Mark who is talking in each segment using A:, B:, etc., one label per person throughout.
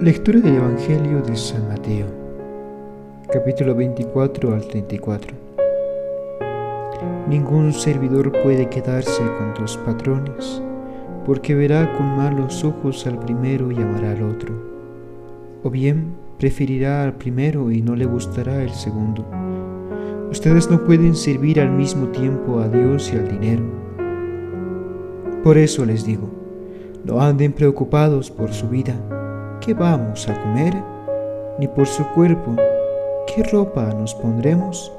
A: Lectura del Evangelio de San Mateo, capítulo 24 al 34. Ningún servidor puede quedarse con dos patrones, porque verá con malos ojos al primero y amará al otro, o bien preferirá al primero y no le gustará el segundo. Ustedes no pueden servir al mismo tiempo a Dios y al dinero. Por eso les digo, no anden preocupados por su vida ¿qué vamos a comer? Ni por su cuerpo, ¿qué ropa nos pondremos?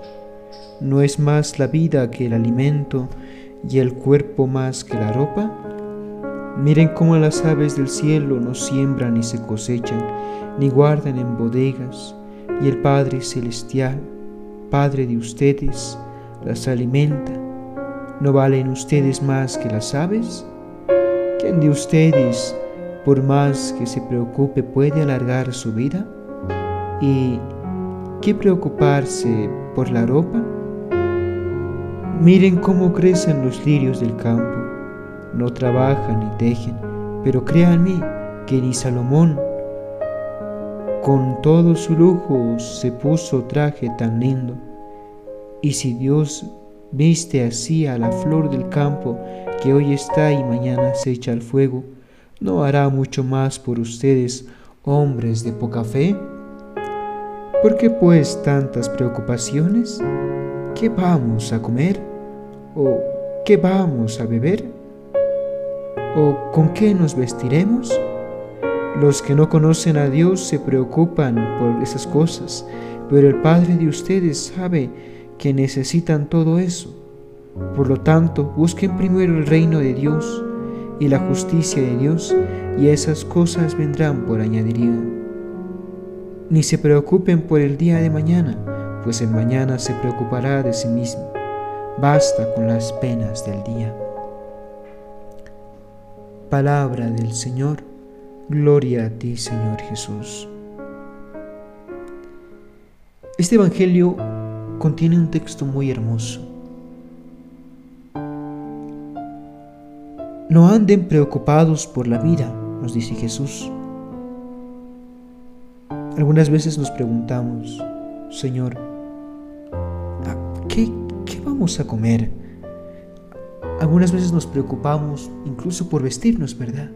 A: ¿No es más la vida que el alimento y el cuerpo más que la ropa? Miren cómo las aves del cielo no siembran ni se cosechan, ni guardan en bodegas, y el Padre Celestial, Padre de ustedes, las alimenta. ¿No valen ustedes más que las aves? ¿Quién de ustedes por más que se preocupe, puede alargar su vida? ¿Y qué preocuparse por la ropa? Miren cómo crecen los lirios del campo. No trabajan ni tejen, pero créanme que ni Salomón, con todo su lujo, se puso traje tan lindo. Y si Dios viste así a la flor del campo que hoy está y mañana se echa al fuego, ¿no hará mucho más por ustedes, hombres de poca fe? ¿Por qué pues tantas preocupaciones? ¿Qué vamos a comer? ¿O qué vamos a beber? ¿O con qué nos vestiremos? Los que no conocen a Dios se preocupan por esas cosas, pero el Padre de ustedes sabe que necesitan todo eso. Por lo tanto, busquen primero el reino de Dios y la justicia de Dios, y esas cosas vendrán por añadiría. Ni se preocupen por el día de mañana, pues el mañana se preocupará de sí mismo. Basta con las penas del día. Palabra del Señor, gloria a ti Señor Jesús. Este Evangelio contiene un texto muy hermoso No anden preocupados por la vida, nos dice Jesús. Algunas veces nos preguntamos, Señor, ¿qué, qué vamos a comer? Algunas veces nos preocupamos incluso por vestirnos, ¿verdad?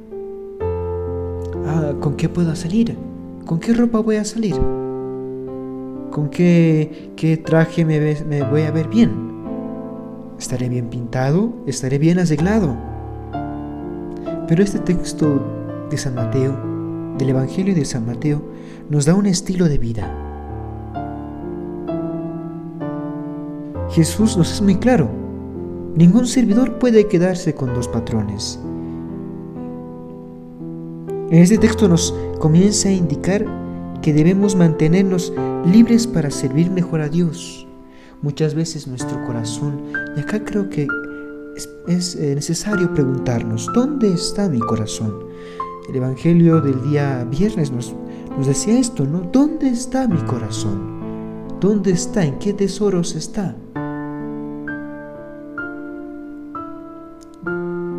A: Ah, ¿Con qué puedo salir? ¿Con qué ropa voy a salir? ¿Con qué, qué traje me, me voy a ver bien? ¿Estaré bien pintado? ¿Estaré bien arreglado? Pero este texto de San Mateo, del Evangelio de San Mateo, nos da un estilo de vida. Jesús nos es muy claro. Ningún servidor puede quedarse con dos patrones. Este texto nos comienza a indicar que debemos mantenernos libres para servir mejor a Dios. Muchas veces nuestro corazón, y acá creo que es, eh, necesario preguntarnos, ¿dónde está mi corazón? El Evangelio del día viernes nos, decía esto, ¿no? ¿Dónde está mi corazón? ¿Dónde está? ¿En qué tesoros está?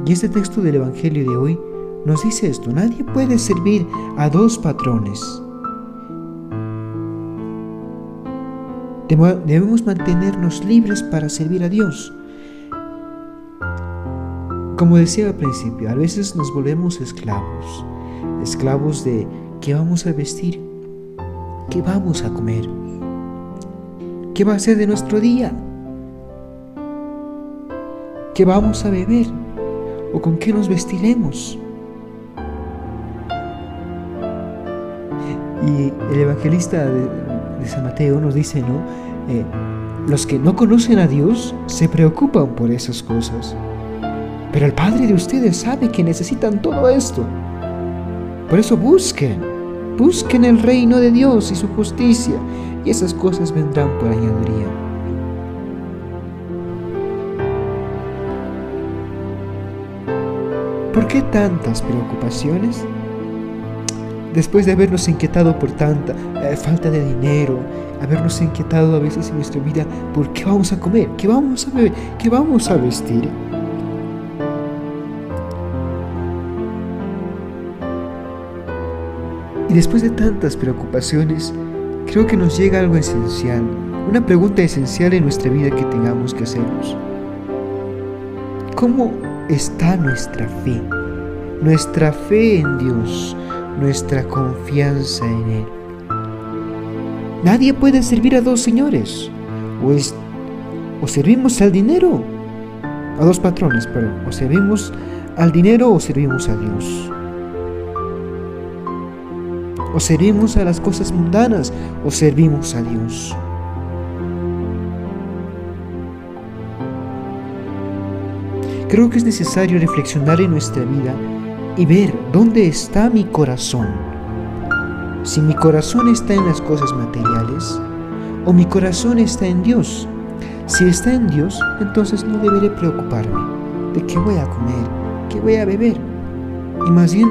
A: Y este texto del Evangelio de hoy nos dice esto, nadie puede servir a dos patrones. Debemos mantenernos libres para servir a Dios. Como decía al principio, a veces nos volvemos esclavos, esclavos de qué vamos a vestir, qué vamos a comer, qué va a ser de nuestro día, qué vamos a beber o con qué nos vestiremos. Y el evangelista de, San Mateo nos dice, ¿no? Eh, los que no conocen a Dios se preocupan por esas cosas. Pero el Padre de ustedes sabe que necesitan todo esto. Por eso busquen, busquen el reino de Dios y su justicia, y esas cosas vendrán por añadiría. ¿Por qué tantas preocupaciones? Después de habernos inquietado por tanta eh, falta de dinero, habernos inquietado a veces en nuestra vida por qué vamos a comer, qué vamos a beber, qué vamos a vestir, Y después de tantas preocupaciones, creo que nos llega algo esencial, una pregunta esencial en nuestra vida que tengamos que hacernos. ¿Cómo está nuestra fe? Nuestra fe en Dios, nuestra confianza en Él. Nadie puede servir a dos señores. O, o servimos al dinero, a dos patrones, perdón. O servimos al dinero o servimos a Dios. O servimos a las cosas mundanas o servimos a Dios. Creo que es necesario reflexionar en nuestra vida y ver dónde está mi corazón. Si mi corazón está en las cosas materiales o mi corazón está en Dios. Si está en Dios, entonces no deberé preocuparme de qué voy a comer, qué voy a beber. Y más bien,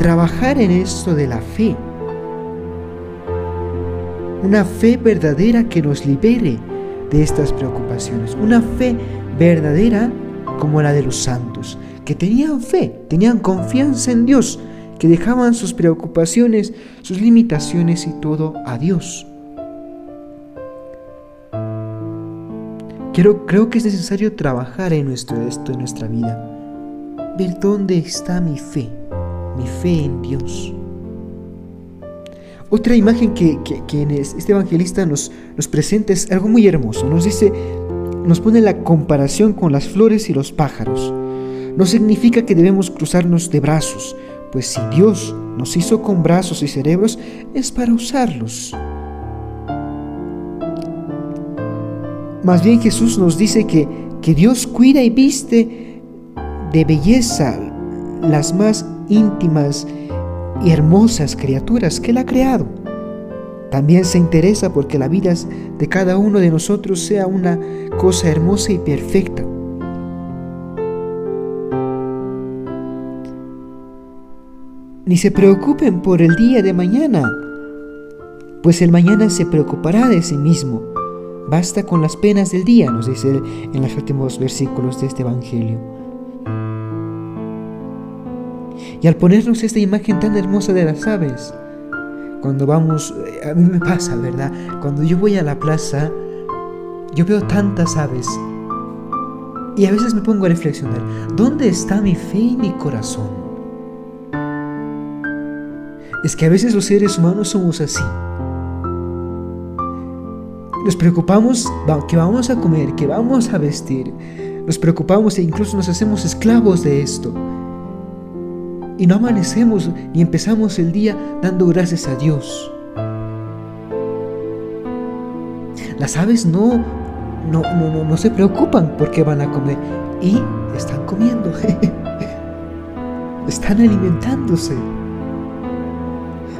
A: trabajar en esto de la fe. Una fe verdadera que nos libere de estas preocupaciones. Una fe verdadera como la de los santos, que tenían fe, tenían confianza en Dios, que dejaban sus preocupaciones, sus limitaciones y todo a Dios. Creo, creo que es necesario trabajar en nuestro esto, en nuestra vida. Ver dónde está mi fe, mi fe en Dios. Otra imagen que, este evangelista nos, nos presenta es algo muy hermoso. Nos dice, nos pone la comparación con las flores y los pájaros. No significa que debemos cruzarnos de brazos, pues si Dios nos hizo con brazos y cerebros es para usarlos. Más bien Jesús nos dice que, que Dios cuida y viste de belleza las más íntimas y hermosas criaturas que Él ha creado. También se interesa porque la vida de cada uno de nosotros sea una cosa hermosa y perfecta. Ni se preocupen por el día de mañana, pues el mañana se preocupará de sí mismo. Basta con las penas del día, nos dice en los últimos versículos de este Evangelio. Y al ponernos esta imagen tan hermosa de las aves, cuando vamos, eh, a mí me pasa, ¿verdad? Cuando yo voy a la plaza, yo veo tantas aves y a veces me pongo a reflexionar, ¿dónde está mi fe y mi corazón? Es que a veces los seres humanos somos así. Nos preocupamos que vamos a comer, que vamos a vestir. Nos preocupamos e incluso nos hacemos esclavos de esto y no amanecemos ni empezamos el día dando gracias a Dios. Las aves no, no, no, no, se preocupan porque van a comer y están comiendo, están alimentándose.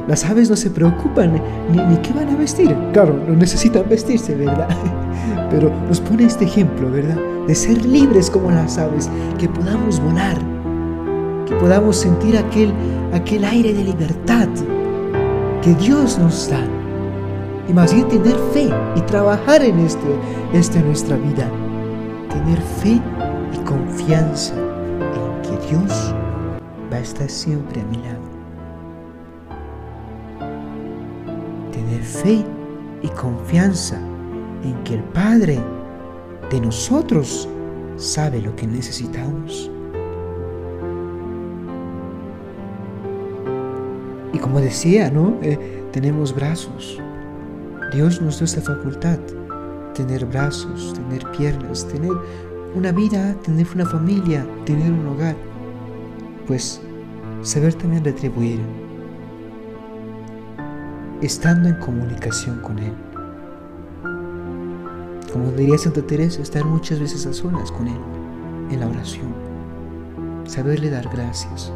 A: Las aves no se preocupan ni, ni qué van a vestir. Claro, no necesitan vestirse, ¿verdad? Pero nos pone este ejemplo, ¿verdad? De ser libres como las aves, que podamos volar, podamos sentir aquel, aquel aire de libertad que Dios nos da. Y más bien tener fe y trabajar en esto, esta nuestra vida. Tener fe y confianza en que Dios va a estar siempre a mi lado. Tener fe y confianza en que el Padre de nosotros sabe lo que necesitamos. Como decía, ¿no? Eh, tenemos brazos. Dios nos dio esta facultad. Tener brazos, tener piernas, tener una vida, tener una familia, tener un hogar. Pues saber también retribuir. Estando en comunicación con Él. Como diría Santa Teresa, estar muchas veces a solas con Él, en la oración. Saberle dar gracias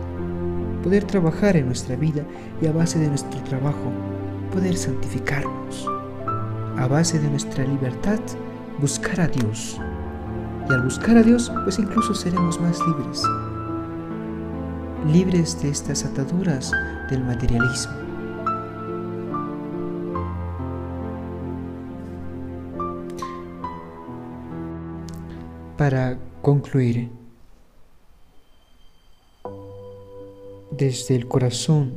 A: poder trabajar en nuestra vida y a base de nuestro trabajo poder santificarnos. A base de nuestra libertad buscar a Dios. Y al buscar a Dios, pues incluso seremos más libres. Libres de estas ataduras del materialismo. Para concluir, desde el corazón.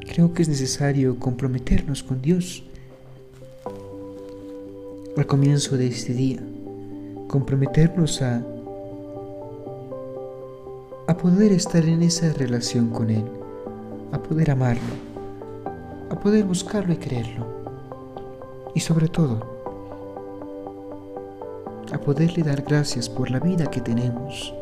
A: Creo que es necesario comprometernos con Dios al comienzo de este día, comprometernos a, a poder estar en esa relación con Él, a poder amarlo, a poder buscarlo y creerlo, y sobre todo, a poderle dar gracias por la vida que tenemos,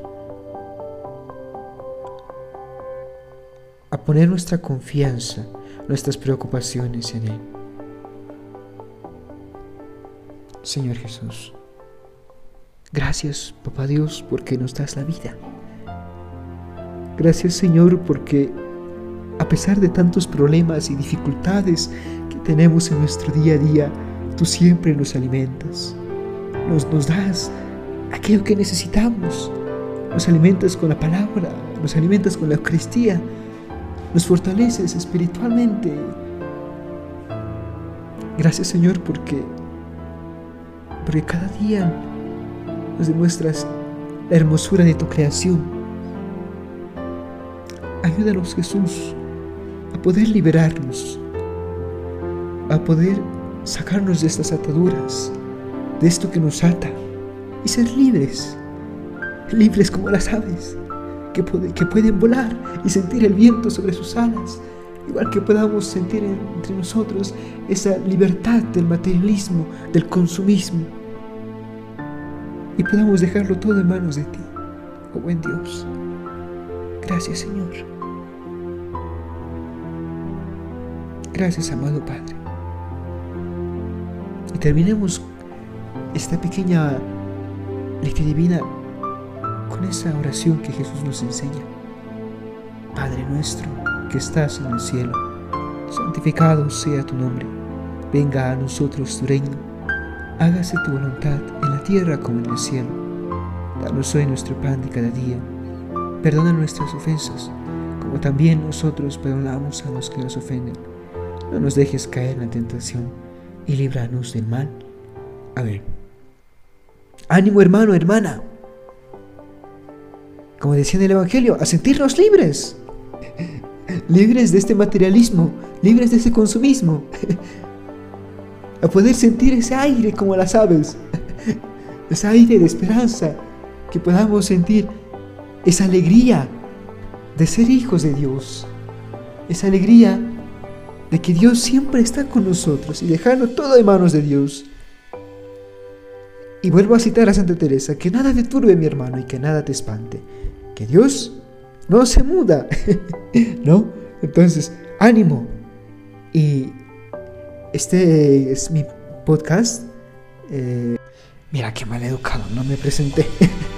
A: poner nuestra confianza, nuestras preocupaciones en Él. Señor Jesús. Gracias, Papá Dios, porque nos das la vida. Gracias, Señor, porque a pesar de tantos problemas y dificultades que tenemos en nuestro día a día, tú siempre nos alimentas. Nos, das aquello que necesitamos. Nos alimentas con la palabra, nos alimentas con la Eucaristía, nos fortaleces espiritualmente. Gracias, Señor, porque porque cada día nos demuestras la hermosura de tu creación. Ayúdanos, Jesús, a poder liberarnos, a poder sacarnos de estas ataduras, de esto que nos ata, y ser libres, libres como las aves, que, pueden volar y sentir el viento sobre sus alas, igual que podamos sentir entre nosotros esa libertad del materialismo, del consumismo, y podamos dejarlo todo en manos de ti, oh buen Dios. Gracias Señor. Gracias amado Padre. Y terminemos esta pequeña lectura divina con esa oración que Jesús nos enseña. Padre nuestro que estás en el cielo, santificado sea tu nombre, venga a nosotros tu reino, hágase tu voluntad en la tierra como en el cielo. Danos hoy nuestro pan de cada día, perdona nuestras ofensas, como también nosotros perdonamos a los que nos ofenden. No nos dejes caer en la tentación y líbranos del mal. Amén. Ánimo hermano, hermana. Como decía en el Evangelio, a sentirnos libres. Libres de este materialismo, libres de ese consumismo, a poder sentir ese aire como las aves, ese aire de esperanza, que podamos sentir esa alegría de ser hijos de Dios, esa alegría de que Dios siempre está con nosotros y dejarlo todo en manos de Dios. Y vuelvo a citar a Santa Teresa, que nada te turbe mi hermano y que nada te espante, que Dios no se muda, ¿no? Entonces, ánimo. Y este es mi podcast. Eh, mira qué mal educado, no me presenté.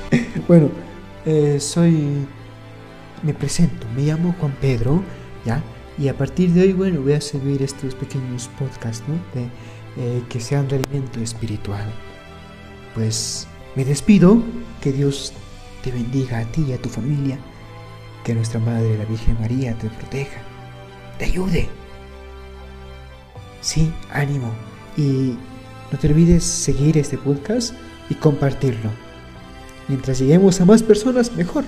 A: bueno, eh, soy... Me presento, me llamo Juan Pedro, ¿ya? Y a partir de hoy, bueno, voy a subir estos pequeños podcasts, ¿no? De, eh, que sean de alimento espiritual. Pues me despido, que Dios te bendiga a ti y a tu familia que nuestra Madre, la Virgen María, te proteja, te ayude. Sí, ánimo. Y no te olvides seguir este podcast y compartirlo. Mientras lleguemos a más personas, mejor.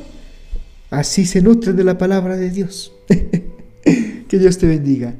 A: Así se nutren de la palabra de Dios. que Dios te bendiga.